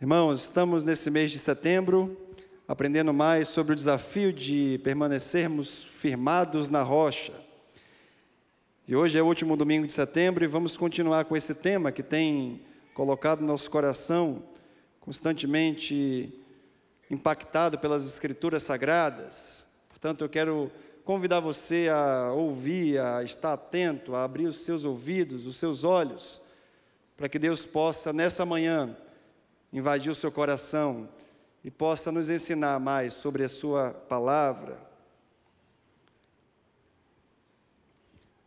Irmãos, estamos nesse mês de setembro aprendendo mais sobre o desafio de permanecermos firmados na rocha. E hoje é o último domingo de setembro e vamos continuar com esse tema que tem colocado nosso coração constantemente impactado pelas escrituras sagradas. Portanto, eu quero convidar você a ouvir, a estar atento, a abrir os seus ouvidos, os seus olhos, para que Deus possa nessa manhã invadir o seu coração e possa nos ensinar mais sobre a Sua palavra.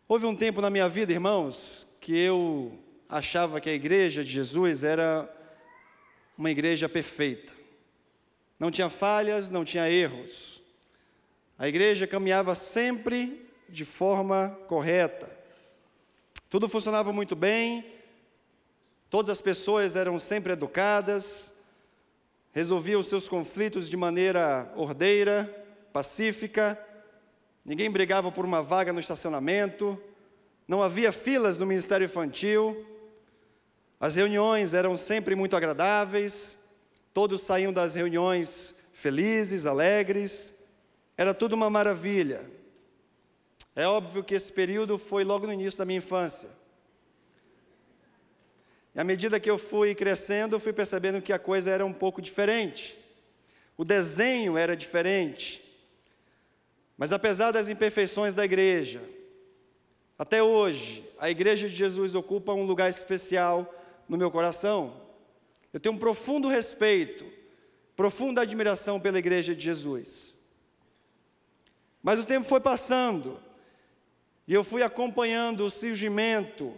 Houve um tempo na minha vida, irmãos, que eu achava que a igreja de Jesus era uma igreja perfeita. Não tinha falhas, não tinha erros. A igreja caminhava sempre de forma correta. Tudo funcionava muito bem, Todas as pessoas eram sempre educadas, resolviam seus conflitos de maneira ordeira, pacífica, ninguém brigava por uma vaga no estacionamento, não havia filas no ministério infantil, as reuniões eram sempre muito agradáveis, todos saíam das reuniões felizes, alegres, era tudo uma maravilha. É óbvio que esse período foi logo no início da minha infância. E à medida que eu fui crescendo, eu fui percebendo que a coisa era um pouco diferente. O desenho era diferente. Mas apesar das imperfeições da igreja, até hoje, a igreja de Jesus ocupa um lugar especial no meu coração. Eu tenho um profundo respeito, profunda admiração pela igreja de Jesus. Mas o tempo foi passando, e eu fui acompanhando o surgimento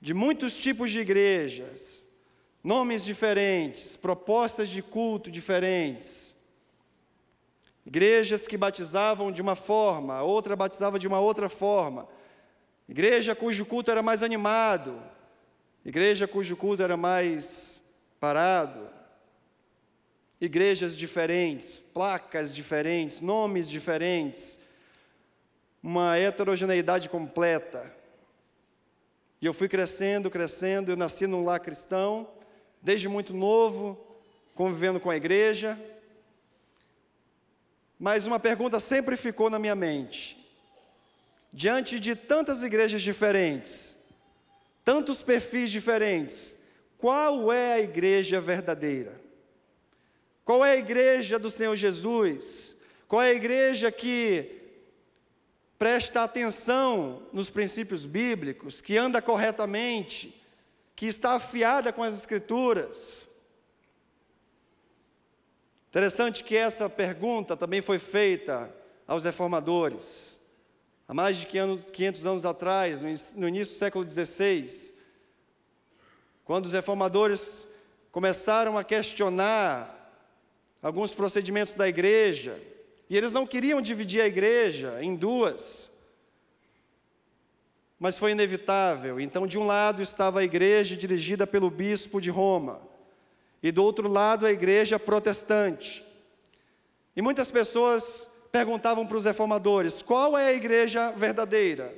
de muitos tipos de igrejas, nomes diferentes, propostas de culto diferentes. Igrejas que batizavam de uma forma, outra batizava de uma outra forma. Igreja cujo culto era mais animado, igreja cujo culto era mais parado. Igrejas diferentes, placas diferentes, nomes diferentes, uma heterogeneidade completa. E eu fui crescendo, crescendo, eu nasci num lar cristão, desde muito novo, convivendo com a igreja. Mas uma pergunta sempre ficou na minha mente. Diante de tantas igrejas diferentes, tantos perfis diferentes, qual é a igreja verdadeira? Qual é a igreja do Senhor Jesus? Qual é a igreja que presta atenção nos princípios bíblicos, que anda corretamente, que está afiada com as Escrituras. Interessante que essa pergunta também foi feita aos reformadores. Há mais de 500 anos atrás, no início do século XVI, quando os reformadores começaram a questionar alguns procedimentos da igreja, e eles não queriam dividir a igreja em duas. Mas foi inevitável. Então, de um lado estava a igreja dirigida pelo bispo de Roma, e do outro lado a igreja protestante. E muitas pessoas perguntavam para os reformadores: qual é a igreja verdadeira?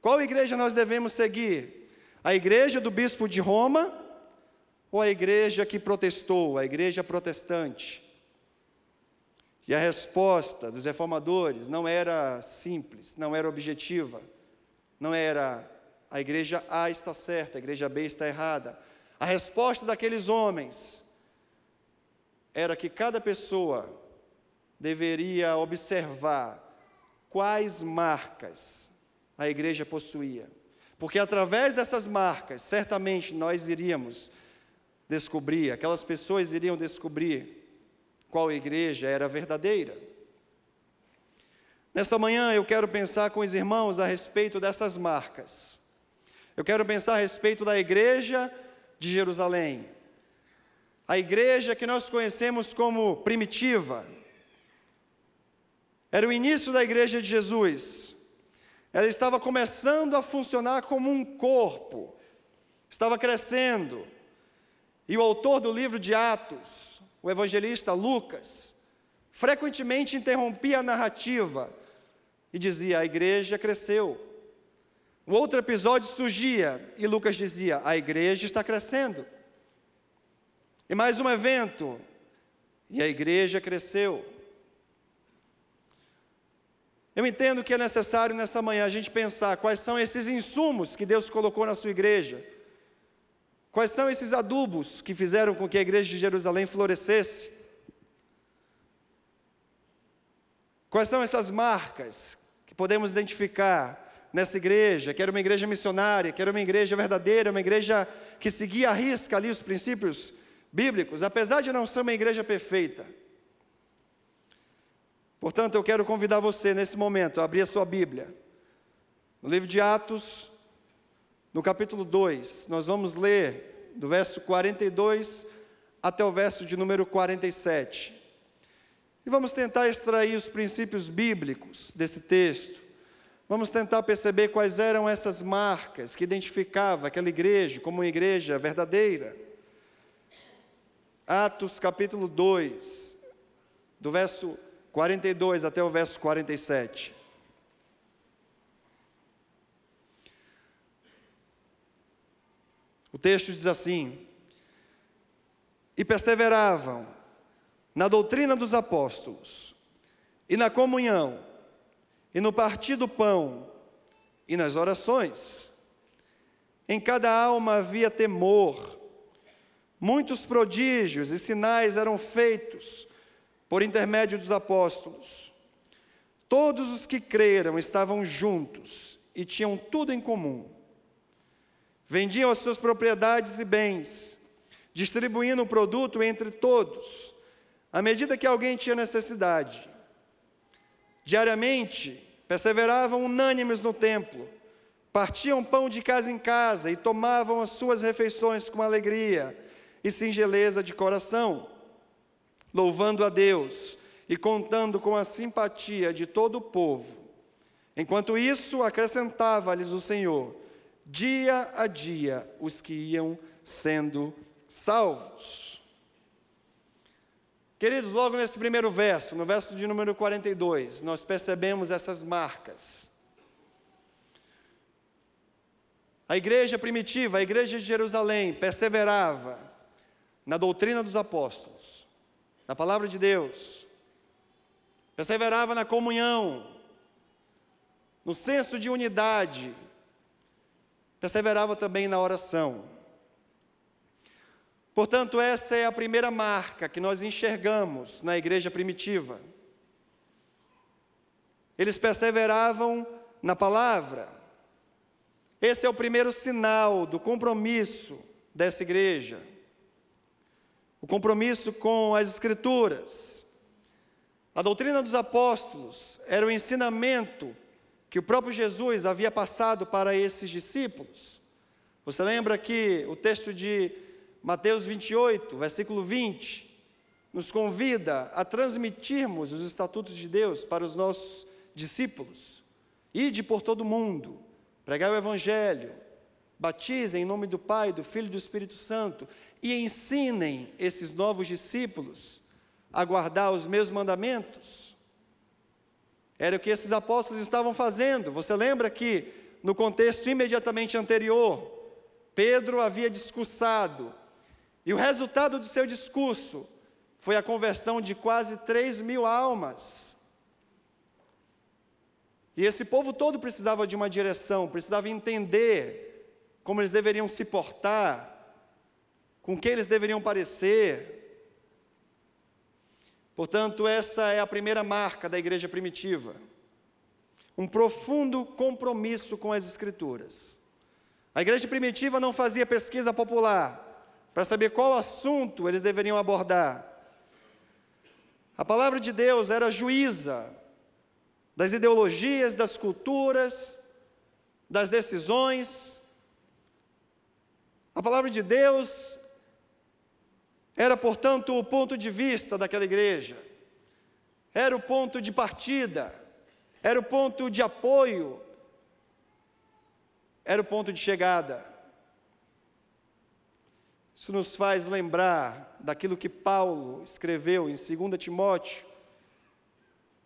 Qual igreja nós devemos seguir? A igreja do bispo de Roma ou a igreja que protestou, a igreja protestante? E a resposta dos reformadores não era simples, não era objetiva, não era a igreja A está certa, a igreja B está errada. A resposta daqueles homens era que cada pessoa deveria observar quais marcas a igreja possuía. Porque através dessas marcas, certamente nós iríamos descobrir, aquelas pessoas iriam descobrir qual igreja era verdadeira. Nesta manhã eu quero pensar com os irmãos a respeito dessas marcas. Eu quero pensar a respeito da igreja de Jerusalém. A igreja que nós conhecemos como primitiva. Era o início da igreja de Jesus. Ela estava começando a funcionar como um corpo. Estava crescendo. E o autor do livro de Atos, o evangelista Lucas, frequentemente interrompia a narrativa e dizia: a igreja cresceu. Um outro episódio surgia e Lucas dizia: a igreja está crescendo. E mais um evento, e a igreja cresceu. Eu entendo que é necessário nessa manhã a gente pensar quais são esses insumos que Deus colocou na sua igreja. Quais são esses adubos que fizeram com que a igreja de Jerusalém florescesse? Quais são essas marcas que podemos identificar nessa igreja, que era uma igreja missionária, que era uma igreja verdadeira, uma igreja que seguia a risca ali os princípios bíblicos, apesar de não ser uma igreja perfeita? Portanto, eu quero convidar você nesse momento a abrir a sua Bíblia. No livro de Atos, no capítulo 2, nós vamos ler do verso 42 até o verso de número 47. E vamos tentar extrair os princípios bíblicos desse texto. Vamos tentar perceber quais eram essas marcas que identificava aquela igreja como uma igreja verdadeira. Atos capítulo 2, do verso 42 até o verso 47. O texto diz assim: E perseveravam na doutrina dos apóstolos, e na comunhão, e no partir do pão, e nas orações. Em cada alma havia temor, muitos prodígios e sinais eram feitos por intermédio dos apóstolos. Todos os que creram estavam juntos e tinham tudo em comum. Vendiam as suas propriedades e bens, distribuindo o produto entre todos, à medida que alguém tinha necessidade. Diariamente, perseveravam unânimes no templo, partiam pão de casa em casa e tomavam as suas refeições com alegria e singeleza de coração louvando a Deus e contando com a simpatia de todo o povo. Enquanto isso, acrescentava-lhes o Senhor, dia a dia, os que iam sendo salvos. Queridos, logo nesse primeiro verso, no verso de número 42, nós percebemos essas marcas. A igreja primitiva, a igreja de Jerusalém, perseverava na doutrina dos apóstolos na palavra de Deus, perseverava na comunhão, no senso de unidade, perseverava também na oração. Portanto, essa é a primeira marca que nós enxergamos na igreja primitiva. Eles perseveravam na palavra. Esse é o primeiro sinal do compromisso dessa igreja o compromisso com as Escrituras. A doutrina dos apóstolos era o ensinamento que o próprio Jesus havia passado para esses discípulos. Você lembra que o texto de Mateus 28, versículo 20, nos convida a transmitirmos os estatutos de Deus para os nossos discípulos. Ide por todo o mundo, pregai o Evangelho, batizem em nome do Pai, do Filho e do Espírito Santo e ensinem esses novos discípulos a guardar os meus mandamentos. Era o que esses apóstolos estavam fazendo. Você lembra que, no contexto imediatamente anterior, Pedro havia discursado, e o resultado do seu discurso foi a conversão de quase 3 mil almas. E esse povo todo precisava de uma direção, precisava entender como eles deveriam se portar, com quem eles deveriam parecer. Portanto, essa é a primeira marca da igreja primitiva. Um profundo compromisso com as Escrituras. A igreja primitiva não fazia pesquisa popular para saber qual assunto eles deveriam abordar. A palavra de Deus era juíza das ideologias, das culturas, das decisões. A palavra de Deus era, portanto, o ponto de vista daquela igreja, era o ponto de partida, era o ponto de apoio, era o ponto de chegada. Isso nos faz lembrar daquilo que Paulo escreveu em 2 Timóteo,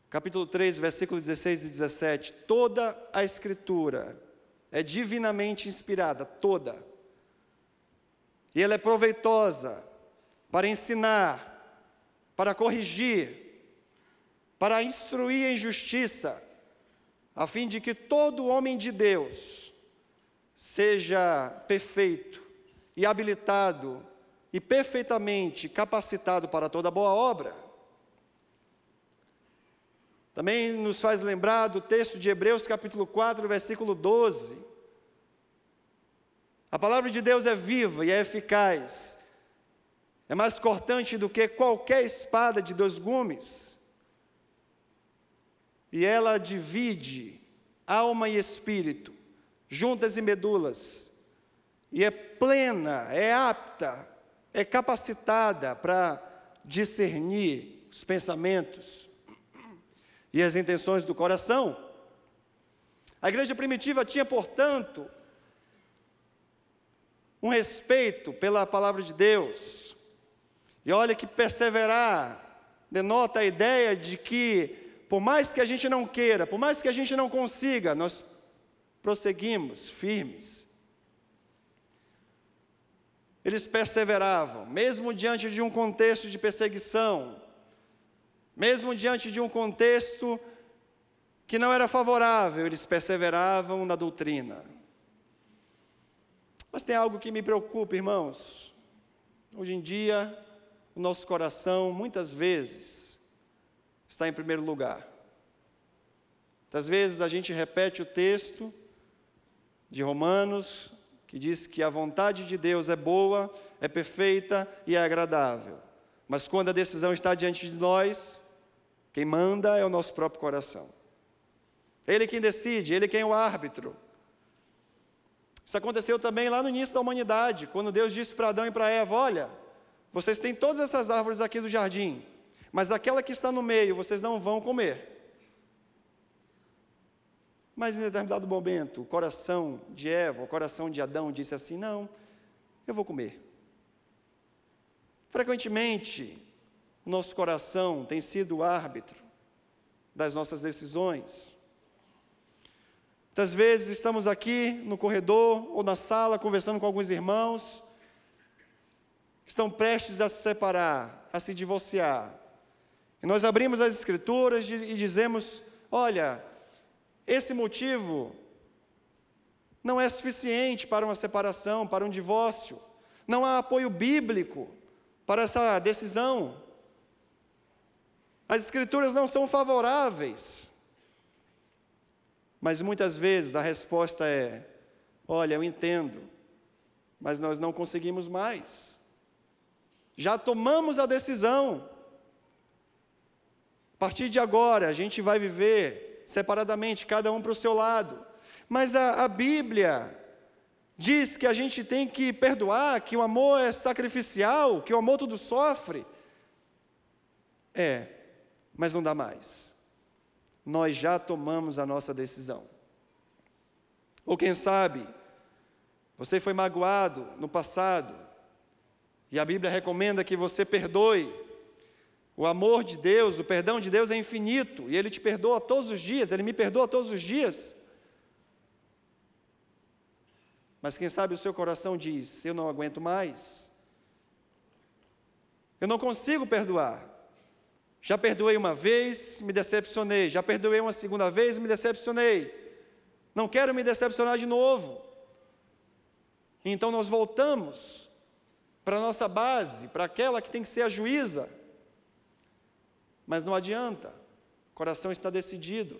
capítulo 3, versículos 16 e 17. Toda a Escritura é divinamente inspirada, toda. E ela é proveitosa para ensinar, para corrigir, para instruir em justiça, a fim de que todo homem de Deus seja perfeito e habilitado e perfeitamente capacitado para toda boa obra. Também nos faz lembrar do texto de Hebreus capítulo 4, versículo 12. A palavra de Deus é viva e é eficaz, é mais cortante do que qualquer espada de dois gumes, e ela divide alma e espírito, juntas e medulas, e é plena, é apta, é capacitada para discernir os pensamentos e as intenções do coração. A igreja primitiva tinha, portanto, um respeito pela palavra de Deus. E olha que perseverar denota a ideia de que, por mais que a gente não queira, por mais que a gente não consiga, nós prosseguimos firmes. Eles perseveravam, mesmo diante de um contexto de perseguição, mesmo diante de um contexto que não era favorável, eles perseveravam na doutrina. Mas tem algo que me preocupa, irmãos. Hoje em dia, o nosso coração, muitas vezes, está em primeiro lugar. Muitas vezes a gente repete o texto, de Romanos, que diz que a vontade de Deus é boa, é perfeita e é agradável. Mas quando a decisão está diante de nós, quem manda é o nosso próprio coração. Ele quem decide, ele quem é o árbitro. Isso aconteceu também lá no início da humanidade, quando Deus disse para Adão e para Eva: Olha, vocês têm todas essas árvores aqui do jardim, mas aquela que está no meio vocês não vão comer. Mas em determinado momento, o coração de Eva, o coração de Adão disse assim: Não, eu vou comer. Frequentemente, o nosso coração tem sido o árbitro das nossas decisões. Muitas vezes estamos aqui no corredor ou na sala conversando com alguns irmãos que estão prestes a se separar, a se divorciar. E nós abrimos as escrituras e dizemos: Olha, esse motivo não é suficiente para uma separação, para um divórcio. Não há apoio bíblico para essa decisão. As escrituras não são favoráveis. Mas muitas vezes a resposta é: olha, eu entendo, mas nós não conseguimos mais. Já tomamos a decisão. A partir de agora, a gente vai viver separadamente, cada um para o seu lado. Mas a, a Bíblia diz que a gente tem que perdoar, que o amor é sacrificial, que o amor tudo sofre. É, mas não dá mais. Nós já tomamos a nossa decisão. Ou quem sabe, você foi magoado no passado, e a Bíblia recomenda que você perdoe, o amor de Deus, o perdão de Deus é infinito e Ele te perdoa todos os dias, Ele me perdoa todos os dias. Mas quem sabe o seu coração diz: Eu não aguento mais, eu não consigo perdoar. Já perdoei uma vez, me decepcionei. Já perdoei uma segunda vez, me decepcionei. Não quero me decepcionar de novo. Então nós voltamos para a nossa base, para aquela que tem que ser a juíza. Mas não adianta, o coração está decidido,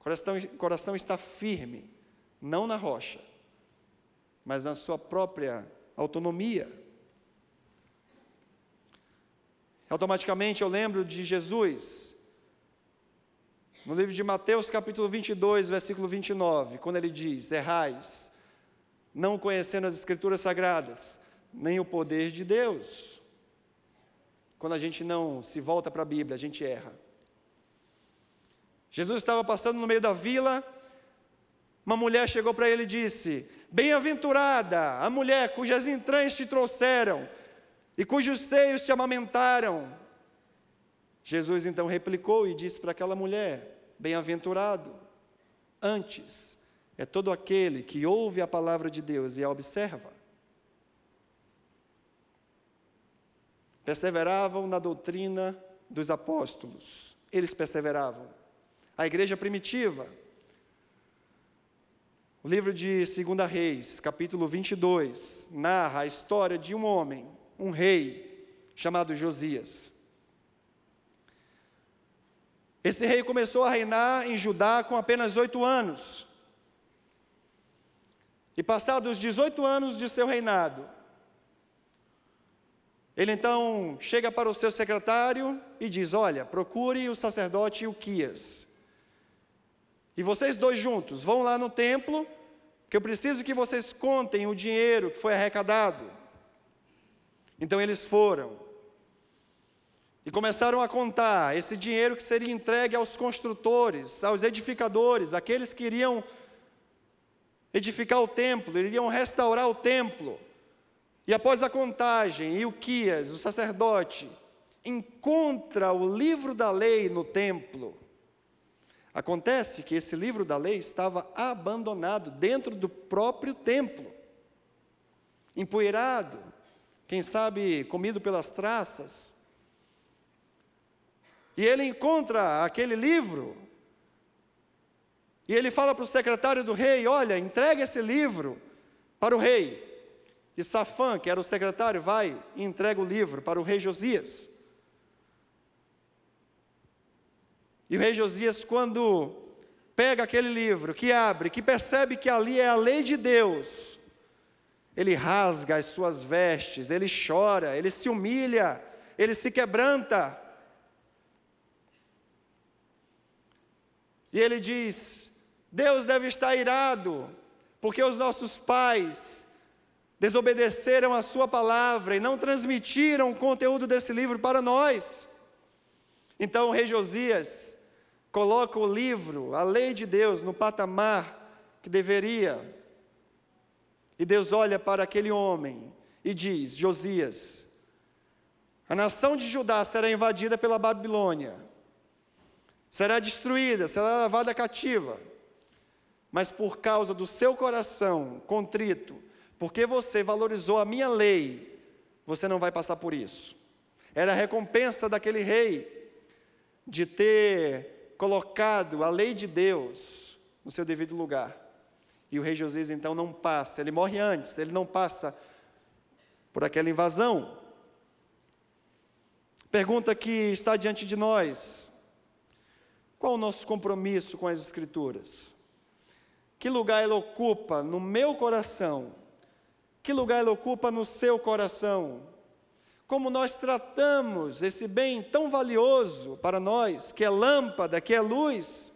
o coração, coração está firme, não na rocha, mas na sua própria autonomia. Automaticamente eu lembro de Jesus, no livro de Mateus, capítulo 22, versículo 29, quando ele diz: Errais, não conhecendo as Escrituras sagradas, nem o poder de Deus. Quando a gente não se volta para a Bíblia, a gente erra. Jesus estava passando no meio da vila, uma mulher chegou para ele e disse: Bem-aventurada a mulher cujas entranhas te trouxeram e cujos seios te amamentaram. Jesus então replicou e disse para aquela mulher: Bem-aventurado, antes é todo aquele que ouve a palavra de Deus e a observa. Perseveravam na doutrina dos apóstolos. Eles perseveravam. A igreja primitiva. O livro de 2 Reis, capítulo 22, narra a história de um homem, um rei, chamado Josias. Esse rei começou a reinar em Judá com apenas oito anos. E passados 18 anos de seu reinado, ele então chega para o seu secretário e diz: Olha, procure o sacerdote Uquias. E vocês dois juntos vão lá no templo, que eu preciso que vocês contem o dinheiro que foi arrecadado. Então eles foram. E começaram a contar esse dinheiro que seria entregue aos construtores, aos edificadores, aqueles que iriam edificar o templo, iriam restaurar o templo. E após a contagem, Ilquias, o sacerdote, encontra o livro da lei no templo. Acontece que esse livro da lei estava abandonado dentro do próprio templo, empoeirado, quem sabe comido pelas traças. E ele encontra aquele livro, e ele fala para o secretário do rei: Olha, entregue esse livro para o rei. E Safã, que era o secretário, vai e entrega o livro para o rei Josias. E o rei Josias, quando pega aquele livro, que abre, que percebe que ali é a lei de Deus, ele rasga as suas vestes, ele chora, ele se humilha, ele se quebranta. E ele diz: Deus deve estar irado, porque os nossos pais desobedeceram a sua palavra e não transmitiram o conteúdo desse livro para nós. Então o rei Josias coloca o livro, a lei de Deus, no patamar que deveria. E Deus olha para aquele homem e diz: Josias, a nação de Judá será invadida pela Babilônia, será destruída, será levada cativa, mas por causa do seu coração contrito, porque você valorizou a minha lei, você não vai passar por isso. Era a recompensa daquele rei de ter colocado a lei de Deus no seu devido lugar. E o rei Josias então não passa, ele morre antes, ele não passa por aquela invasão. Pergunta que está diante de nós: qual o nosso compromisso com as Escrituras? Que lugar ele ocupa no meu coração que lugar ele ocupa no seu coração? Como nós tratamos esse bem tão valioso para nós, que é lâmpada, que é luz?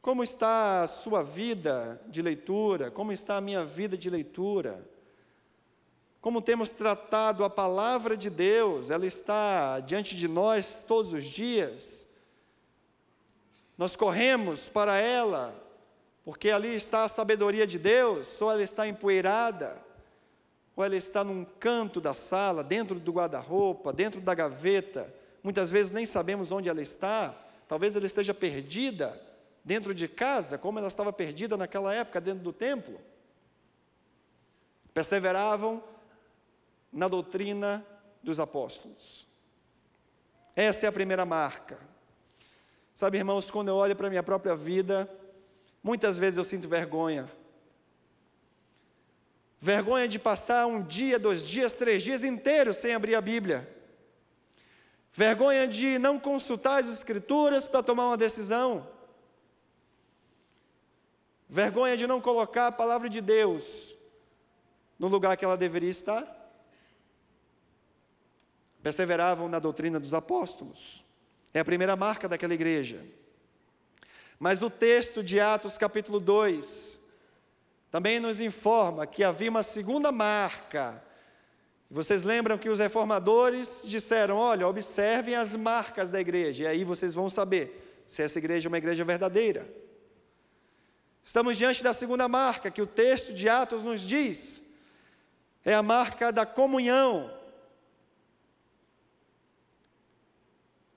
Como está a sua vida de leitura? Como está a minha vida de leitura? Como temos tratado a palavra de Deus? Ela está diante de nós todos os dias. Nós corremos para ela, porque ali está a sabedoria de Deus, ou ela está empoeirada, ou ela está num canto da sala, dentro do guarda-roupa, dentro da gaveta, muitas vezes nem sabemos onde ela está, talvez ela esteja perdida dentro de casa, como ela estava perdida naquela época dentro do templo. Perseveravam na doutrina dos apóstolos. Essa é a primeira marca. Sabe, irmãos, quando eu olho para a minha própria vida, Muitas vezes eu sinto vergonha. Vergonha de passar um dia, dois dias, três dias inteiros sem abrir a Bíblia. Vergonha de não consultar as Escrituras para tomar uma decisão. Vergonha de não colocar a palavra de Deus no lugar que ela deveria estar. Perseveravam na doutrina dos apóstolos. É a primeira marca daquela igreja. Mas o texto de Atos capítulo 2 também nos informa que havia uma segunda marca. Vocês lembram que os reformadores disseram: olha, observem as marcas da igreja, e aí vocês vão saber se essa igreja é uma igreja verdadeira. Estamos diante da segunda marca que o texto de Atos nos diz, é a marca da comunhão.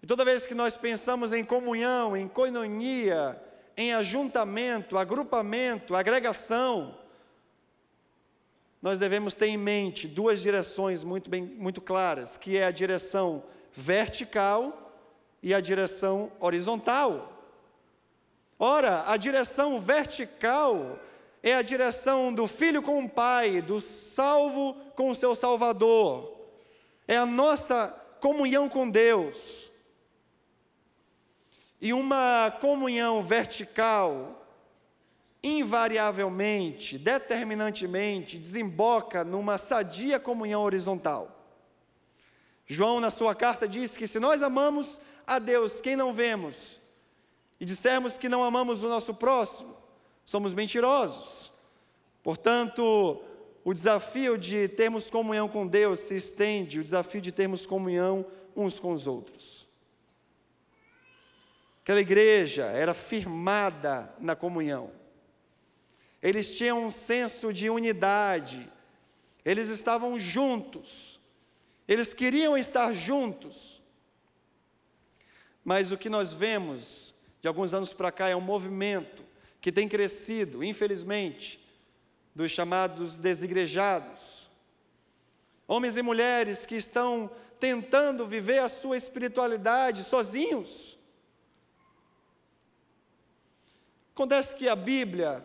E toda vez que nós pensamos em comunhão, em coinonia, em ajuntamento, agrupamento, agregação, nós devemos ter em mente duas direções muito, bem, muito claras, que é a direção vertical e a direção horizontal. Ora, a direção vertical é a direção do filho com o pai, do salvo com o seu salvador. É a nossa comunhão com Deus. E uma comunhão vertical, invariavelmente, determinantemente, desemboca numa sadia comunhão horizontal. João, na sua carta, diz que se nós amamos a Deus, quem não vemos, e dissermos que não amamos o nosso próximo, somos mentirosos. Portanto, o desafio de termos comunhão com Deus se estende, o desafio de termos comunhão uns com os outros. Aquela igreja era firmada na comunhão. Eles tinham um senso de unidade. Eles estavam juntos. Eles queriam estar juntos. Mas o que nós vemos de alguns anos para cá é um movimento que tem crescido, infelizmente, dos chamados desigrejados. Homens e mulheres que estão tentando viver a sua espiritualidade sozinhos. Acontece que a Bíblia,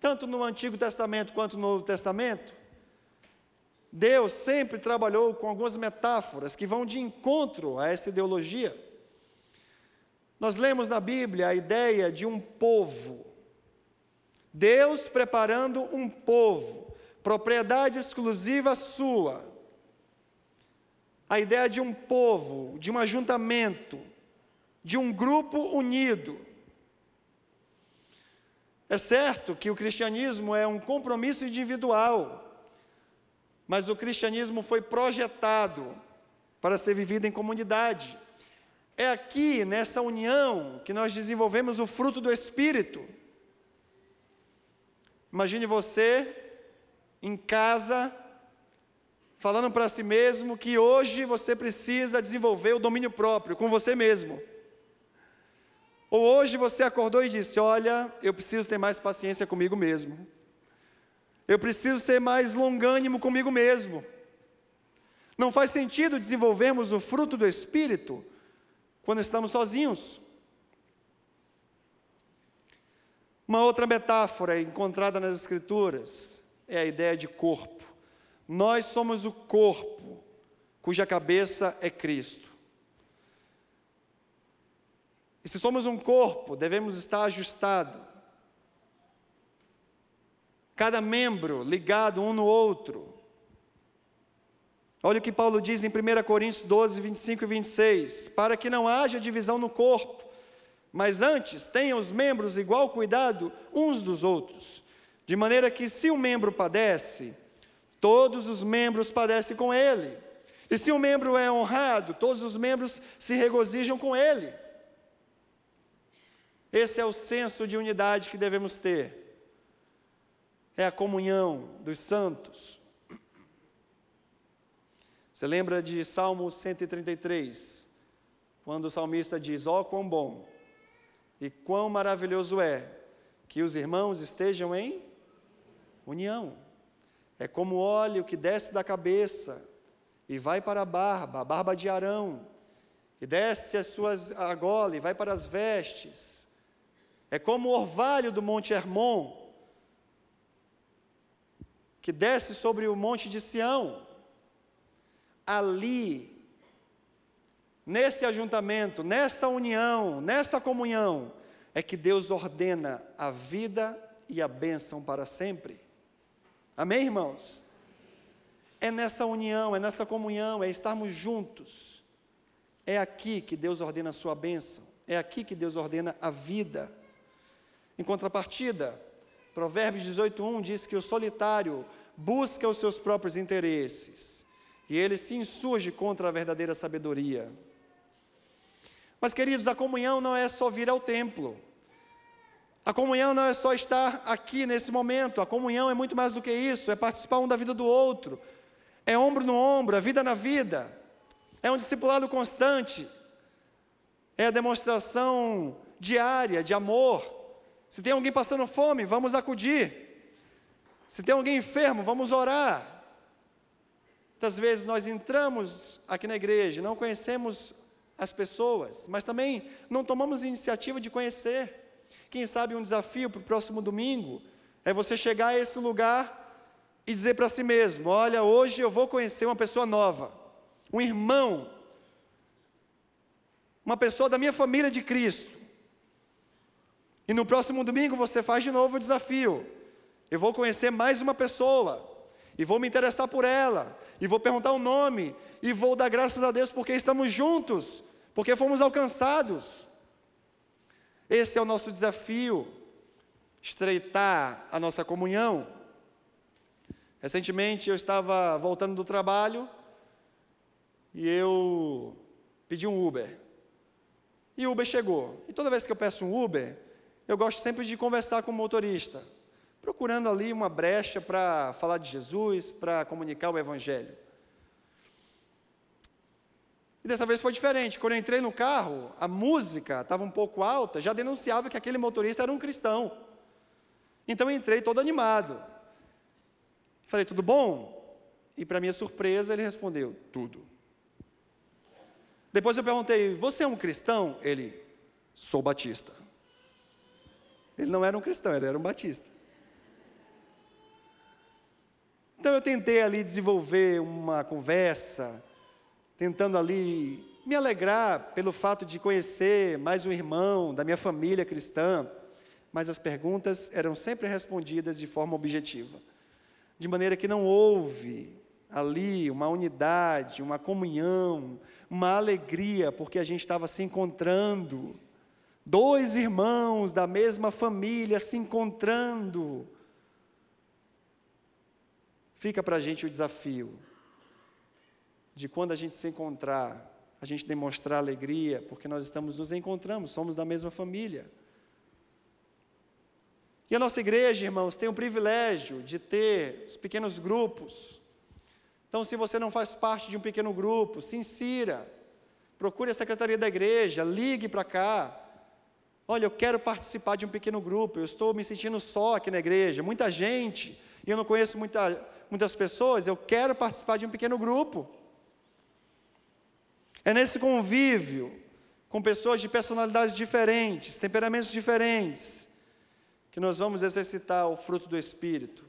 tanto no Antigo Testamento quanto no Novo Testamento, Deus sempre trabalhou com algumas metáforas que vão de encontro a essa ideologia. Nós lemos na Bíblia a ideia de um povo. Deus preparando um povo, propriedade exclusiva sua. A ideia de um povo, de um ajuntamento, de um grupo unido. É certo que o cristianismo é um compromisso individual, mas o cristianismo foi projetado para ser vivido em comunidade. É aqui, nessa união, que nós desenvolvemos o fruto do Espírito. Imagine você em casa, falando para si mesmo que hoje você precisa desenvolver o domínio próprio com você mesmo. Ou hoje você acordou e disse: Olha, eu preciso ter mais paciência comigo mesmo. Eu preciso ser mais longânimo comigo mesmo. Não faz sentido desenvolvermos o fruto do Espírito quando estamos sozinhos. Uma outra metáfora encontrada nas Escrituras é a ideia de corpo. Nós somos o corpo cuja cabeça é Cristo. E se somos um corpo, devemos estar ajustado. Cada membro ligado um no outro, Olha o que Paulo diz em 1 Coríntios 12, 25 e 26: para que não haja divisão no corpo, mas antes tenham os membros igual cuidado uns dos outros, de maneira que se um membro padece, todos os membros padecem com ele. E se um membro é honrado, todos os membros se regozijam com ele. Esse é o senso de unidade que devemos ter. É a comunhão dos santos. Você lembra de Salmo 133, quando o salmista diz: Ó, oh, quão bom e quão maravilhoso é que os irmãos estejam em união. É como óleo que desce da cabeça e vai para a barba, a barba de Arão, e desce as suas argolas e vai para as vestes. É como o orvalho do monte Hermon, que desce sobre o monte de Sião ali, nesse ajuntamento, nessa união, nessa comunhão, é que Deus ordena a vida e a bênção para sempre. Amém, irmãos? É nessa união, é nessa comunhão, é estarmos juntos. É aqui que Deus ordena a sua bênção. É aqui que Deus ordena a vida. Em contrapartida, Provérbios 18:1 diz que o solitário busca os seus próprios interesses e ele se insurge contra a verdadeira sabedoria. Mas, queridos, a comunhão não é só vir ao templo. A comunhão não é só estar aqui nesse momento. A comunhão é muito mais do que isso. É participar um da vida do outro. É ombro no ombro, a vida na vida. É um discipulado constante. É a demonstração diária de amor. Se tem alguém passando fome, vamos acudir. Se tem alguém enfermo, vamos orar. Muitas vezes nós entramos aqui na igreja, não conhecemos as pessoas, mas também não tomamos iniciativa de conhecer. Quem sabe um desafio para o próximo domingo é você chegar a esse lugar e dizer para si mesmo: Olha, hoje eu vou conhecer uma pessoa nova, um irmão, uma pessoa da minha família de Cristo. E no próximo domingo você faz de novo o desafio. Eu vou conhecer mais uma pessoa, e vou me interessar por ela, e vou perguntar o nome, e vou dar graças a Deus porque estamos juntos, porque fomos alcançados. Esse é o nosso desafio, estreitar a nossa comunhão. Recentemente eu estava voltando do trabalho e eu pedi um Uber. E o Uber chegou. E toda vez que eu peço um Uber, eu gosto sempre de conversar com o motorista procurando ali uma brecha para falar de Jesus, para comunicar o Evangelho. E dessa vez foi diferente. Quando eu entrei no carro, a música estava um pouco alta, já denunciava que aquele motorista era um cristão. Então eu entrei todo animado. Falei, tudo bom? E para minha surpresa, ele respondeu, tudo. Depois eu perguntei, você é um cristão? Ele, sou batista. Ele não era um cristão, ele era um batista. Então eu tentei ali desenvolver uma conversa, tentando ali me alegrar pelo fato de conhecer mais um irmão da minha família cristã, mas as perguntas eram sempre respondidas de forma objetiva, de maneira que não houve ali uma unidade, uma comunhão, uma alegria, porque a gente estava se encontrando, dois irmãos da mesma família se encontrando, Fica para a gente o desafio de quando a gente se encontrar, a gente demonstrar alegria, porque nós estamos nos encontramos, somos da mesma família. E a nossa igreja, irmãos, tem o privilégio de ter os pequenos grupos. Então, se você não faz parte de um pequeno grupo, se insira, procure a secretaria da igreja, ligue para cá. Olha, eu quero participar de um pequeno grupo, eu estou me sentindo só aqui na igreja, muita gente, e eu não conheço muita, muitas pessoas, eu quero participar de um pequeno grupo. É nesse convívio com pessoas de personalidades diferentes, temperamentos diferentes, que nós vamos exercitar o fruto do Espírito.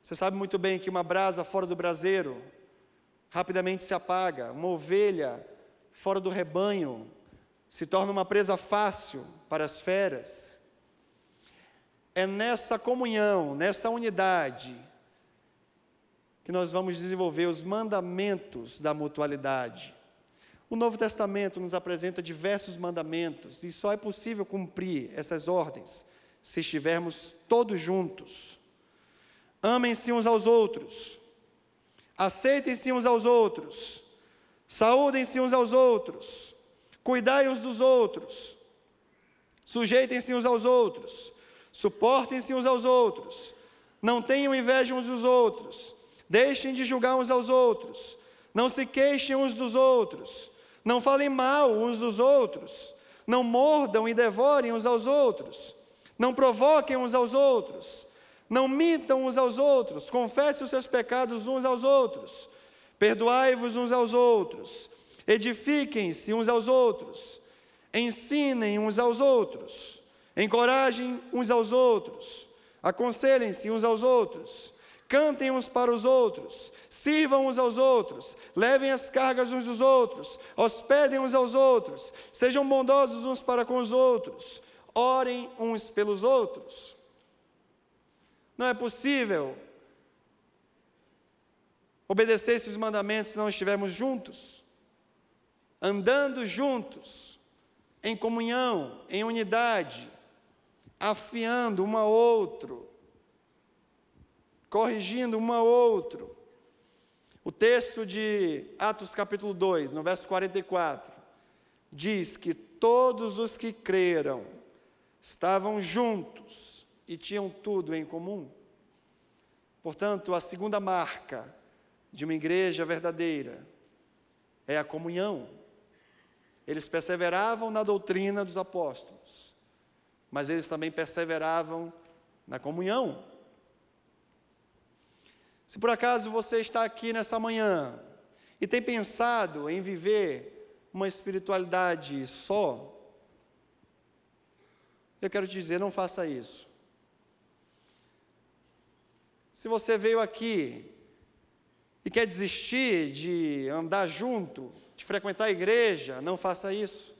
Você sabe muito bem que uma brasa fora do braseiro rapidamente se apaga, uma ovelha fora do rebanho se torna uma presa fácil para as feras. É nessa comunhão, nessa unidade, que nós vamos desenvolver os mandamentos da mutualidade. O Novo Testamento nos apresenta diversos mandamentos e só é possível cumprir essas ordens se estivermos todos juntos. Amem-se uns aos outros, aceitem-se uns aos outros, saúdem-se uns aos outros, cuidai uns dos outros, sujeitem-se uns aos outros, suportem-se uns aos outros, não tenham inveja uns dos outros Deixem de julgar uns aos outros. Não se queixem uns dos outros. Não falem mal uns dos outros. Não mordam e devorem uns aos outros. Não provoquem uns aos outros. Não mintam uns aos outros. Confessem os seus pecados uns aos outros. Perdoai-vos uns aos outros. Edifiquem-se uns aos outros. Ensinem uns aos outros. Encorajem uns aos outros. Aconselhem-se uns aos outros cantem uns para os outros, sirvam uns aos outros, levem as cargas uns dos outros, hospedem uns aos outros, sejam bondosos uns para com os outros, orem uns pelos outros. Não é possível obedecer esses mandamentos se não estivermos juntos, andando juntos, em comunhão, em unidade, afiando um ao outro corrigindo um ao outro. O texto de Atos capítulo 2, no verso 44, diz que todos os que creram estavam juntos e tinham tudo em comum. Portanto, a segunda marca de uma igreja verdadeira é a comunhão. Eles perseveravam na doutrina dos apóstolos, mas eles também perseveravam na comunhão. Se por acaso você está aqui nessa manhã e tem pensado em viver uma espiritualidade só, eu quero te dizer, não faça isso. Se você veio aqui e quer desistir de andar junto, de frequentar a igreja, não faça isso.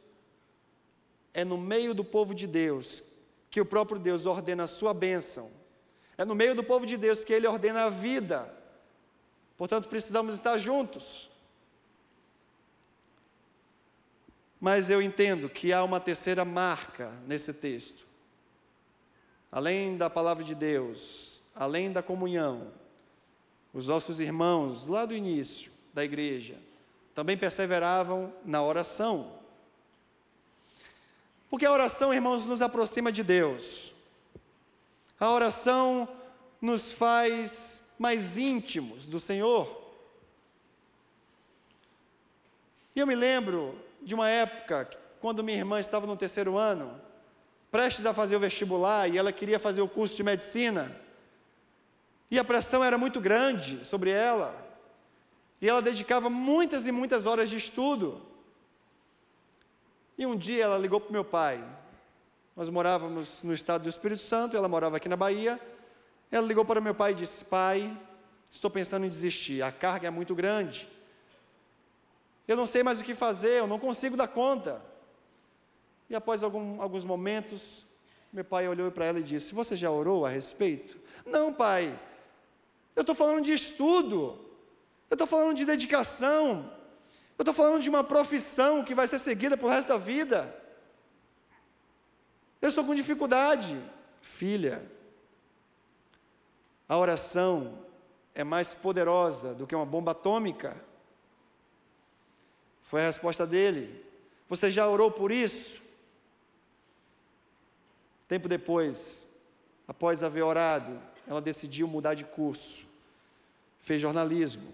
É no meio do povo de Deus que o próprio Deus ordena a sua bênção. É no meio do povo de Deus que ele ordena a vida. Portanto, precisamos estar juntos. Mas eu entendo que há uma terceira marca nesse texto. Além da palavra de Deus, além da comunhão, os nossos irmãos, lá do início da igreja, também perseveravam na oração. Porque a oração, irmãos, nos aproxima de Deus. A oração nos faz mais íntimos do Senhor. E eu me lembro de uma época, quando minha irmã estava no terceiro ano, prestes a fazer o vestibular, e ela queria fazer o curso de medicina, e a pressão era muito grande sobre ela, e ela dedicava muitas e muitas horas de estudo. E um dia ela ligou para o meu pai. Nós morávamos no estado do Espírito Santo, ela morava aqui na Bahia. Ela ligou para meu pai e disse: Pai, estou pensando em desistir, a carga é muito grande. Eu não sei mais o que fazer, eu não consigo dar conta. E após algum, alguns momentos, meu pai olhou para ela e disse: Você já orou a respeito? Não, pai. Eu estou falando de estudo. Eu estou falando de dedicação. Eu estou falando de uma profissão que vai ser seguida para o resto da vida. Eu estou com dificuldade. Filha, a oração é mais poderosa do que uma bomba atômica. Foi a resposta dele. Você já orou por isso? Tempo depois, após haver orado, ela decidiu mudar de curso. Fez jornalismo.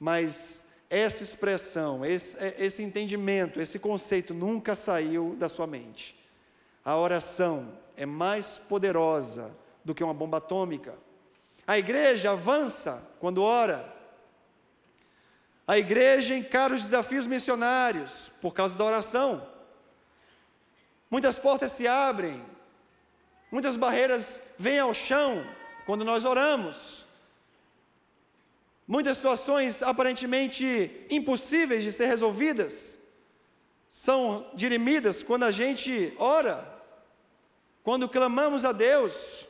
Mas essa expressão, esse, é, esse entendimento, esse conceito nunca saiu da sua mente. A oração é mais poderosa do que uma bomba atômica. A igreja avança quando ora. A igreja encara os desafios missionários por causa da oração. Muitas portas se abrem, muitas barreiras vêm ao chão quando nós oramos. Muitas situações aparentemente impossíveis de ser resolvidas são dirimidas quando a gente ora, quando clamamos a Deus.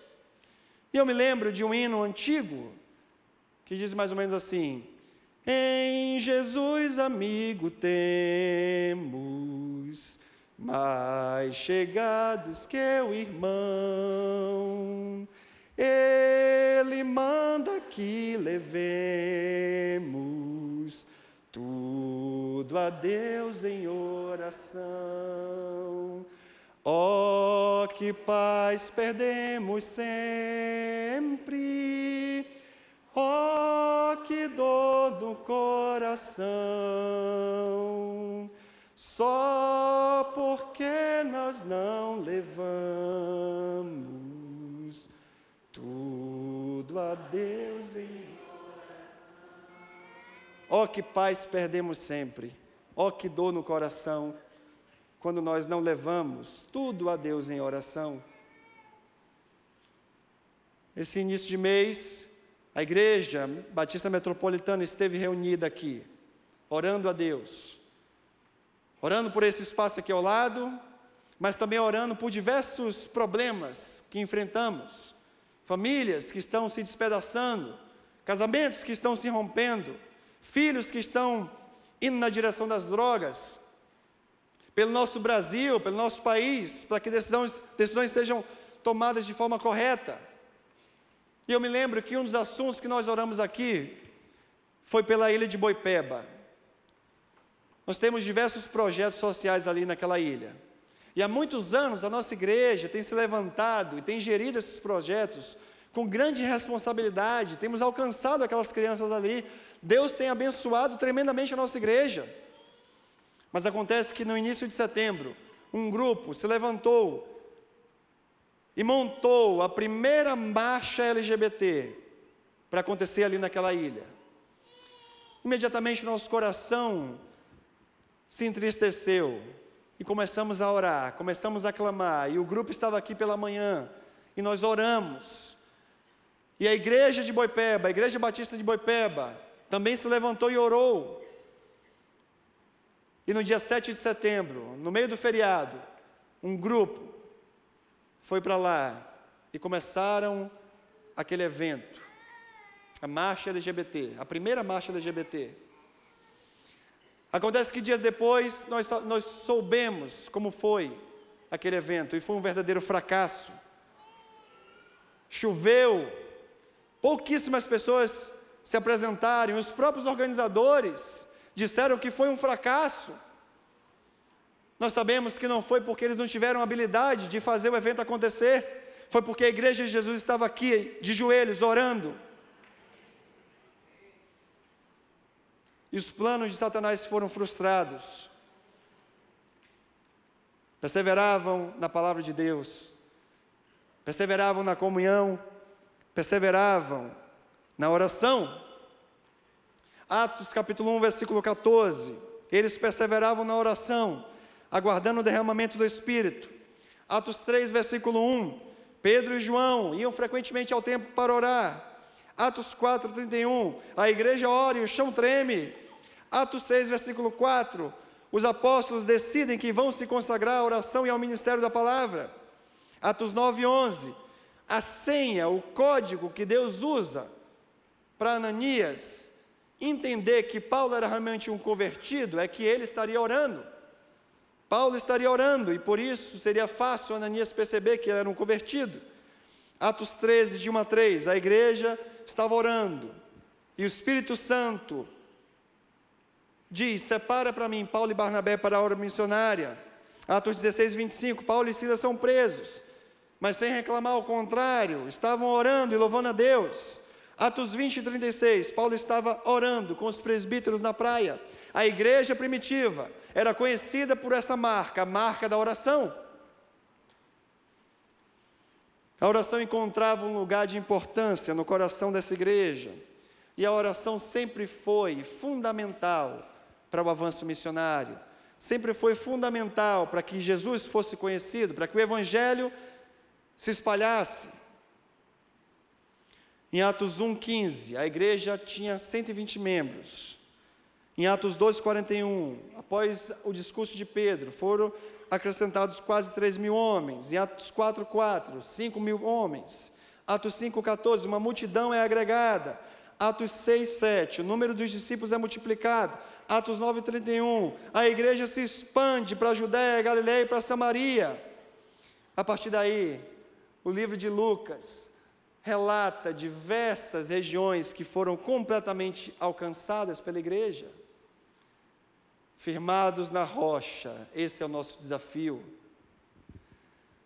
E eu me lembro de um hino antigo que diz mais ou menos assim: Em Jesus, amigo, temos mais chegados que o irmão. Ele manda que levemos tudo a Deus em oração. Oh, que paz perdemos sempre, oh, que dor do coração, só porque nós não levamos tudo a Deus em Ó oh, que paz perdemos sempre. Ó oh, que dor no coração quando nós não levamos tudo a Deus em oração. Esse início de mês, a igreja Batista Metropolitana esteve reunida aqui, orando a Deus. Orando por esse espaço aqui ao lado, mas também orando por diversos problemas que enfrentamos famílias que estão se despedaçando, casamentos que estão se rompendo, filhos que estão indo na direção das drogas, pelo nosso Brasil, pelo nosso país, para que decisões, decisões sejam tomadas de forma correta. E eu me lembro que um dos assuntos que nós oramos aqui foi pela ilha de Boipeba. Nós temos diversos projetos sociais ali naquela ilha. E há muitos anos a nossa igreja tem se levantado e tem gerido esses projetos com grande responsabilidade, temos alcançado aquelas crianças ali. Deus tem abençoado tremendamente a nossa igreja. Mas acontece que no início de setembro, um grupo se levantou e montou a primeira marcha LGBT para acontecer ali naquela ilha. Imediatamente nosso coração se entristeceu e começamos a orar, começamos a clamar, e o grupo estava aqui pela manhã, e nós oramos. E a igreja de Boipeba, a igreja batista de Boipeba, também se levantou e orou. E no dia 7 de setembro, no meio do feriado, um grupo foi para lá e começaram aquele evento, a marcha LGBT, a primeira marcha LGBT. Acontece que dias depois nós, nós soubemos como foi aquele evento e foi um verdadeiro fracasso. Choveu, pouquíssimas pessoas se apresentaram, os próprios organizadores disseram que foi um fracasso. Nós sabemos que não foi porque eles não tiveram habilidade de fazer o evento acontecer, foi porque a igreja de Jesus estava aqui, de joelhos, orando. E os planos de Satanás foram frustrados. Perseveravam na palavra de Deus, perseveravam na comunhão, perseveravam na oração. Atos capítulo 1, versículo 14. Eles perseveravam na oração, aguardando o derramamento do Espírito. Atos 3, versículo 1. Pedro e João iam frequentemente ao templo para orar. Atos 4, 31. A igreja ora e o chão treme. Atos 6, versículo 4. Os apóstolos decidem que vão se consagrar à oração e ao ministério da palavra. Atos 9, 11. A senha, o código que Deus usa para Ananias entender que Paulo era realmente um convertido é que ele estaria orando. Paulo estaria orando e por isso seria fácil Ananias perceber que ele era um convertido. Atos 13, de 1 a 3, a igreja estava orando e o Espírito Santo diz: Separa para mim Paulo e Barnabé para a obra missionária. Atos 16, 25, Paulo e Silas são presos, mas sem reclamar, ao contrário, estavam orando e louvando a Deus. Atos 20 36, Paulo estava orando com os presbíteros na praia. A igreja primitiva era conhecida por essa marca, a marca da oração. A oração encontrava um lugar de importância no coração dessa igreja. E a oração sempre foi fundamental para o avanço missionário. Sempre foi fundamental para que Jesus fosse conhecido, para que o Evangelho se espalhasse. Em Atos 1,15, a igreja tinha 120 membros. Em Atos 2,41, após o discurso de Pedro, foram acrescentados quase 3 mil homens. Em Atos 4,4, 5 mil homens. Atos 5,14, uma multidão é agregada. Atos 6, 7, o número dos discípulos é multiplicado. Atos 9, 31, a igreja se expande para a Judéia, Galiléia e para Samaria. A partir daí, o livro de Lucas relata diversas regiões que foram completamente alcançadas pela igreja. Firmados na rocha, esse é o nosso desafio.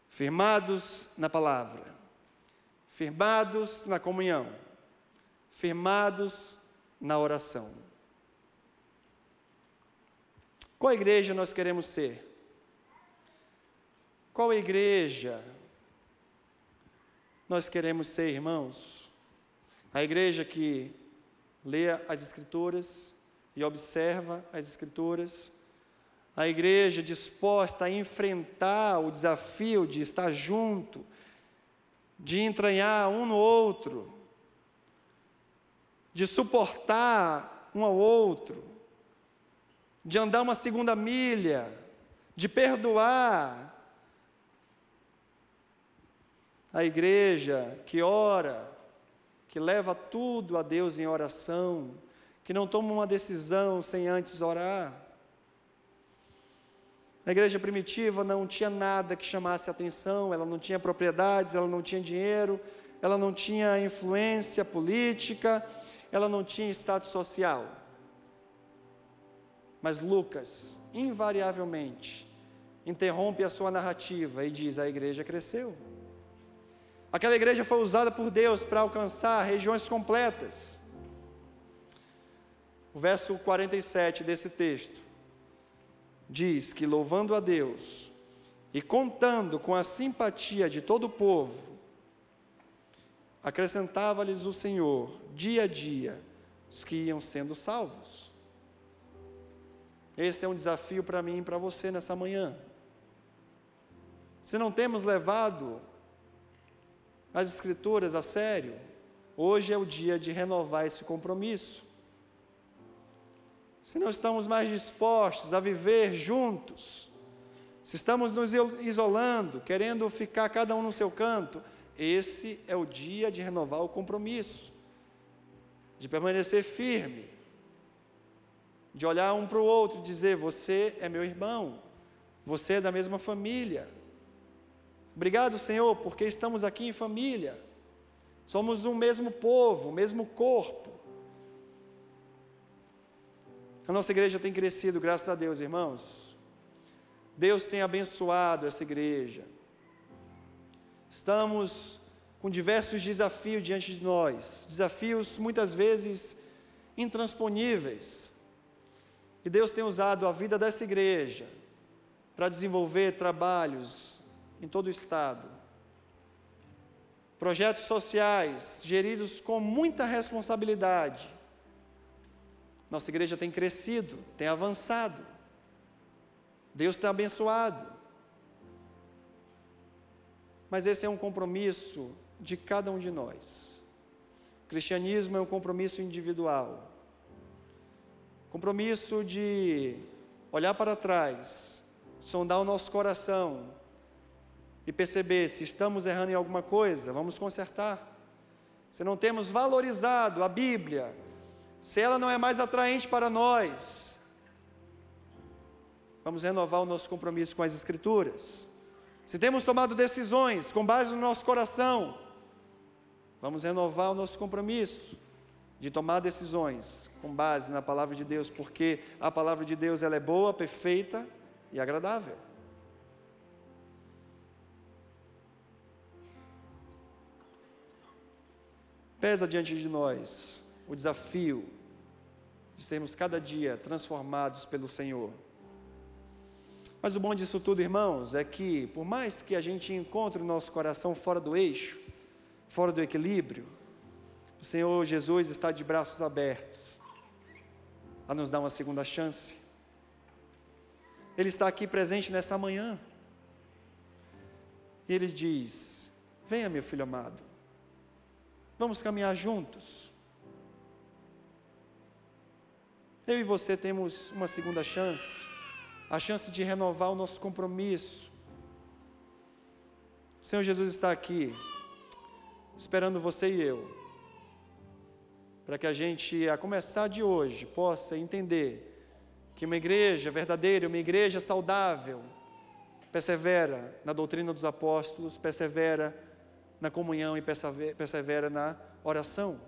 Firmados na palavra, firmados na comunhão, firmados na oração. Qual igreja nós queremos ser? Qual igreja nós queremos ser, irmãos? A igreja que lê as Escrituras e observa as Escrituras, a igreja disposta a enfrentar o desafio de estar junto, de entranhar um no outro, de suportar um ao outro, de andar uma segunda milha, de perdoar. A igreja que ora, que leva tudo a Deus em oração, que não toma uma decisão sem antes orar. A igreja primitiva não tinha nada que chamasse atenção, ela não tinha propriedades, ela não tinha dinheiro, ela não tinha influência política, ela não tinha status social. Mas Lucas, invariavelmente, interrompe a sua narrativa e diz: a igreja cresceu. Aquela igreja foi usada por Deus para alcançar regiões completas. O verso 47 desse texto diz que, louvando a Deus e contando com a simpatia de todo o povo, acrescentava-lhes o Senhor, dia a dia, os que iam sendo salvos. Esse é um desafio para mim e para você nessa manhã. Se não temos levado as Escrituras a sério, hoje é o dia de renovar esse compromisso. Se não estamos mais dispostos a viver juntos, se estamos nos isolando, querendo ficar cada um no seu canto, esse é o dia de renovar o compromisso, de permanecer firme, de olhar um para o outro e dizer: Você é meu irmão, você é da mesma família. Obrigado, Senhor, porque estamos aqui em família, somos um mesmo povo, mesmo corpo. A nossa igreja tem crescido, graças a Deus, irmãos. Deus tem abençoado essa igreja. Estamos com diversos desafios diante de nós, desafios muitas vezes intransponíveis. E Deus tem usado a vida dessa igreja para desenvolver trabalhos em todo o estado. Projetos sociais geridos com muita responsabilidade. Nossa igreja tem crescido, tem avançado. Deus tem abençoado. Mas esse é um compromisso de cada um de nós. O cristianismo é um compromisso individual. Compromisso de olhar para trás, sondar o nosso coração e perceber se estamos errando em alguma coisa, vamos consertar. Se não temos valorizado a Bíblia, se ela não é mais atraente para nós, vamos renovar o nosso compromisso com as Escrituras. Se temos tomado decisões com base no nosso coração, vamos renovar o nosso compromisso de tomar decisões com base na palavra de Deus, porque a palavra de Deus ela é boa, perfeita e agradável. Pesa diante de nós o desafio de sermos cada dia transformados pelo Senhor. Mas o bom disso tudo, irmãos, é que por mais que a gente encontre o nosso coração fora do eixo, fora do equilíbrio, o Senhor Jesus está de braços abertos a nos dar uma segunda chance. Ele está aqui presente nessa manhã. E ele diz: Venha, meu filho amado, vamos caminhar juntos. Eu e você temos uma segunda chance, a chance de renovar o nosso compromisso. O Senhor Jesus está aqui, esperando você e eu para que a gente, a começar de hoje, possa entender que uma igreja verdadeira, uma igreja saudável, persevera na doutrina dos apóstolos, persevera na comunhão e persevera na oração.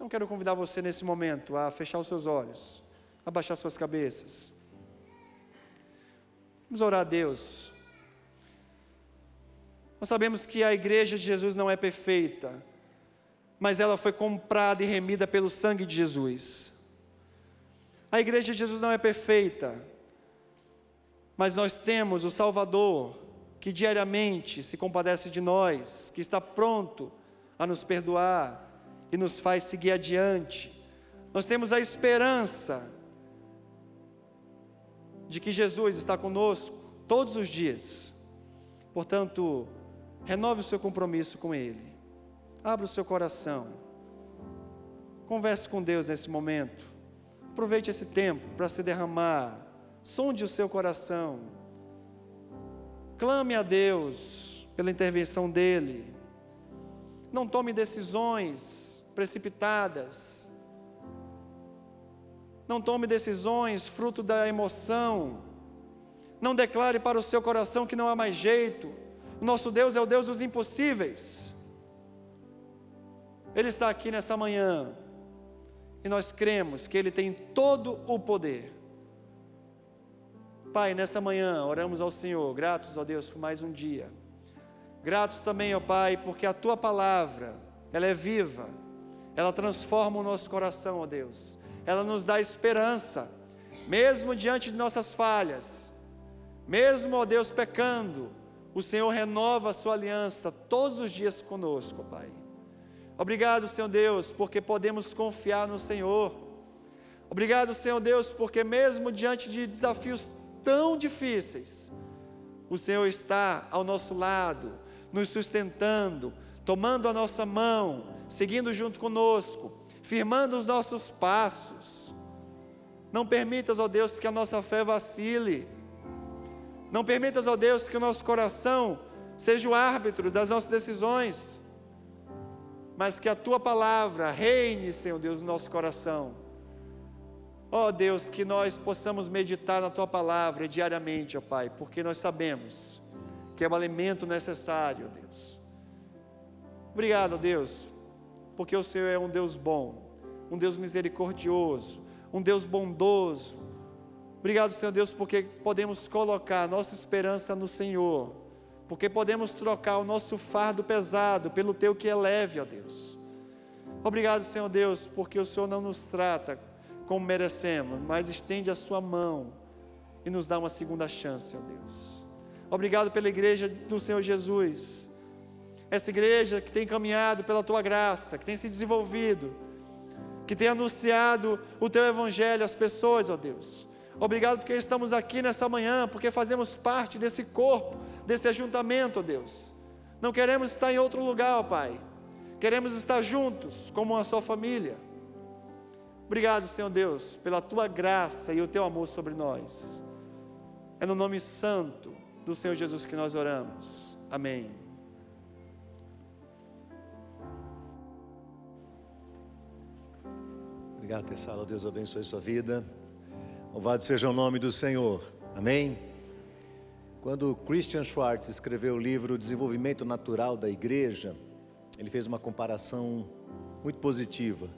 Então quero convidar você nesse momento a fechar os seus olhos, a baixar suas cabeças. Vamos orar a Deus. Nós sabemos que a igreja de Jesus não é perfeita, mas ela foi comprada e remida pelo sangue de Jesus. A igreja de Jesus não é perfeita, mas nós temos o Salvador que diariamente se compadece de nós, que está pronto a nos perdoar e nos faz seguir adiante. Nós temos a esperança de que Jesus está conosco todos os dias. Portanto, renove o seu compromisso com Ele. Abra o seu coração. Converse com Deus nesse momento. Aproveite esse tempo para se derramar. Sonde o seu coração. Clame a Deus pela intervenção dEle. Não tome decisões precipitadas. Não tome decisões fruto da emoção. Não declare para o seu coração que não há mais jeito. O nosso Deus é o Deus dos impossíveis. Ele está aqui nessa manhã e nós cremos que Ele tem todo o poder. Pai, nessa manhã oramos ao Senhor, gratos a Deus por mais um dia. Gratos também, ó Pai, porque a Tua palavra, ela é viva, ela transforma o nosso coração, ó Deus. Ela nos dá esperança, mesmo diante de nossas falhas, mesmo, ó Deus, pecando, o Senhor renova a Sua aliança todos os dias conosco, Pai. Obrigado, Senhor Deus, porque podemos confiar no Senhor. Obrigado, Senhor Deus, porque mesmo diante de desafios tão difíceis, o Senhor está ao nosso lado, nos sustentando, tomando a nossa mão, seguindo junto conosco, firmando os nossos passos. Não permitas, ó Deus, que a nossa fé vacile. Não permitas, ó Deus, que o nosso coração seja o árbitro das nossas decisões, mas que a tua palavra reine, Senhor Deus, no nosso coração. Ó Deus, que nós possamos meditar na tua palavra diariamente, ó Pai, porque nós sabemos que é o alimento necessário, Deus. Obrigado, Deus, porque o Senhor é um Deus bom, um Deus misericordioso, um Deus bondoso. Obrigado, Senhor Deus, porque podemos colocar nossa esperança no Senhor, porque podemos trocar o nosso fardo pesado pelo teu que é leve, ó Deus. Obrigado, Senhor Deus, porque o Senhor não nos trata como merecemos, mas estende a sua mão e nos dá uma segunda chance, ó Deus. Obrigado pela igreja do Senhor Jesus essa igreja que tem caminhado pela tua graça, que tem se desenvolvido, que tem anunciado o teu evangelho às pessoas, ó Deus. Obrigado porque estamos aqui nessa manhã, porque fazemos parte desse corpo, desse ajuntamento, ó Deus. Não queremos estar em outro lugar, ó Pai. Queremos estar juntos, como uma só família. Obrigado, Senhor Deus, pela tua graça e o teu amor sobre nós. É no nome santo do Senhor Jesus que nós oramos. Amém. Obrigado, Tessala. Deus abençoe sua vida. Louvado seja o nome do Senhor. Amém. Quando Christian Schwartz escreveu o livro Desenvolvimento Natural da Igreja, ele fez uma comparação muito positiva,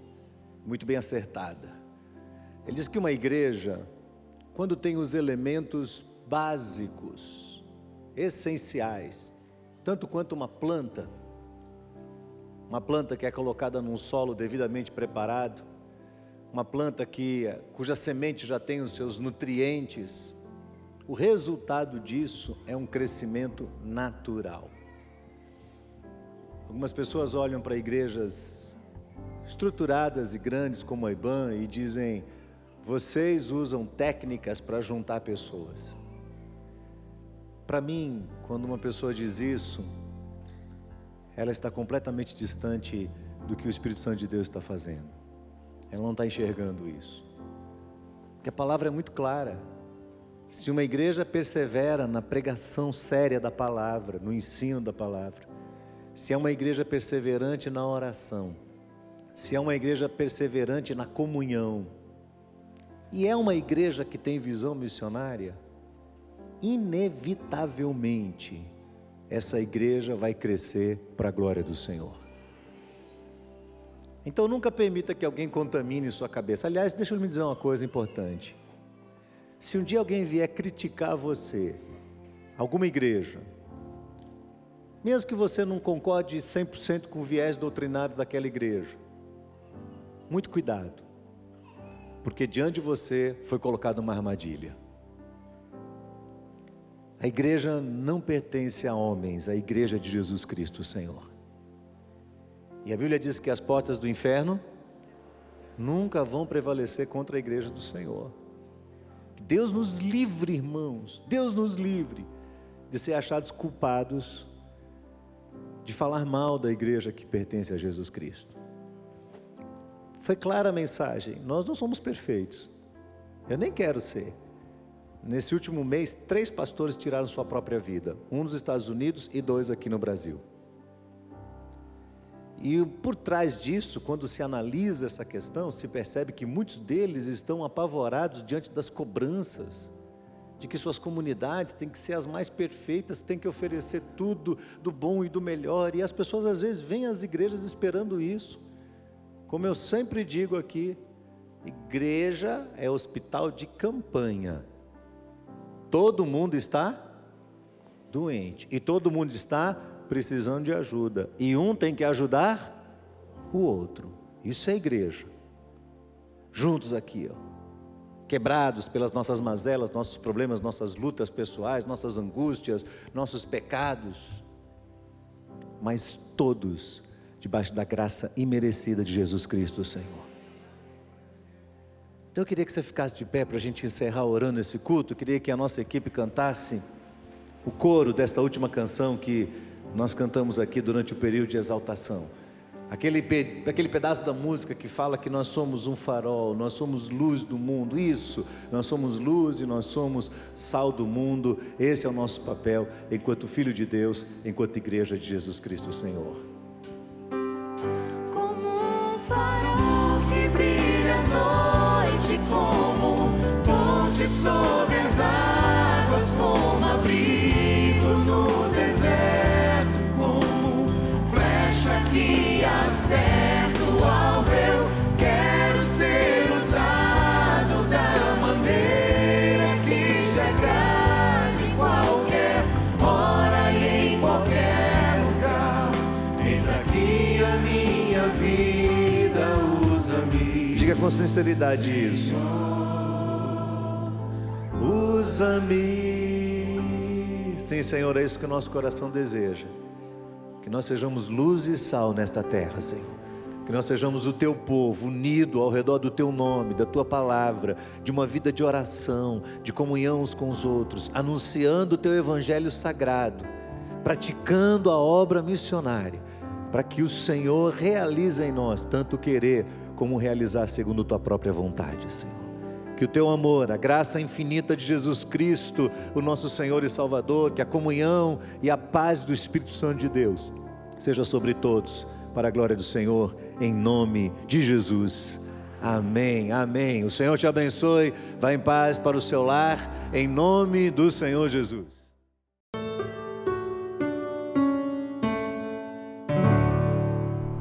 muito bem acertada. Ele diz que uma igreja, quando tem os elementos básicos, essenciais, tanto quanto uma planta, uma planta que é colocada num solo devidamente preparado, uma planta que, cuja semente já tem os seus nutrientes, o resultado disso é um crescimento natural. Algumas pessoas olham para igrejas estruturadas e grandes como a IBAN e dizem: vocês usam técnicas para juntar pessoas. Para mim, quando uma pessoa diz isso, ela está completamente distante do que o Espírito Santo de Deus está fazendo. Ela não está enxergando isso. Porque a palavra é muito clara. Se uma igreja persevera na pregação séria da palavra, no ensino da palavra, se é uma igreja perseverante na oração, se é uma igreja perseverante na comunhão, e é uma igreja que tem visão missionária, inevitavelmente essa igreja vai crescer para a glória do Senhor. Então nunca permita que alguém contamine sua cabeça. Aliás, deixa eu me dizer uma coisa importante. Se um dia alguém vier criticar você, alguma igreja, mesmo que você não concorde 100% com o viés doutrinário daquela igreja, muito cuidado, porque diante de você foi colocada uma armadilha. A igreja não pertence a homens, a igreja de Jesus Cristo, Senhor. E a Bíblia diz que as portas do inferno nunca vão prevalecer contra a igreja do Senhor. Deus nos livre, irmãos, Deus nos livre de ser achados culpados de falar mal da igreja que pertence a Jesus Cristo. Foi clara a mensagem, nós não somos perfeitos. Eu nem quero ser. Nesse último mês, três pastores tiraram sua própria vida, um nos Estados Unidos e dois aqui no Brasil. E por trás disso, quando se analisa essa questão, se percebe que muitos deles estão apavorados diante das cobranças, de que suas comunidades têm que ser as mais perfeitas, têm que oferecer tudo do bom e do melhor, e as pessoas às vezes vêm às igrejas esperando isso. Como eu sempre digo aqui, igreja é hospital de campanha. Todo mundo está doente e todo mundo está precisando de ajuda. E um tem que ajudar o outro. Isso é igreja. Juntos aqui, ó. Quebrados pelas nossas mazelas, nossos problemas, nossas lutas pessoais, nossas angústias, nossos pecados. Mas todos debaixo da graça imerecida de Jesus Cristo, Senhor. Então eu queria que você ficasse de pé para a gente encerrar orando esse culto. Eu queria que a nossa equipe cantasse o coro desta última canção que nós cantamos aqui durante o período de exaltação. Aquele, aquele pedaço da música que fala que nós somos um farol, nós somos luz do mundo. Isso, nós somos luz e nós somos sal do mundo. Esse é o nosso papel enquanto Filho de Deus, enquanto Igreja de Jesus Cristo Senhor. Como um farol que brilha à noite, como um as com sinceridade isso. Usa-me. Sim, Senhor, é isso que o nosso coração deseja. Que nós sejamos luz e sal nesta terra, Senhor. Que nós sejamos o teu povo, unido ao redor do teu nome, da tua palavra, de uma vida de oração, de comunhão uns com os outros, anunciando o teu evangelho sagrado, praticando a obra missionária, para que o Senhor realize em nós tanto querer como realizar segundo tua própria vontade, Senhor. Que o teu amor, a graça infinita de Jesus Cristo, o nosso Senhor e Salvador, que a comunhão e a paz do Espírito Santo de Deus seja sobre todos, para a glória do Senhor, em nome de Jesus. Amém, amém. O Senhor te abençoe. Vá em paz para o seu lar, em nome do Senhor Jesus.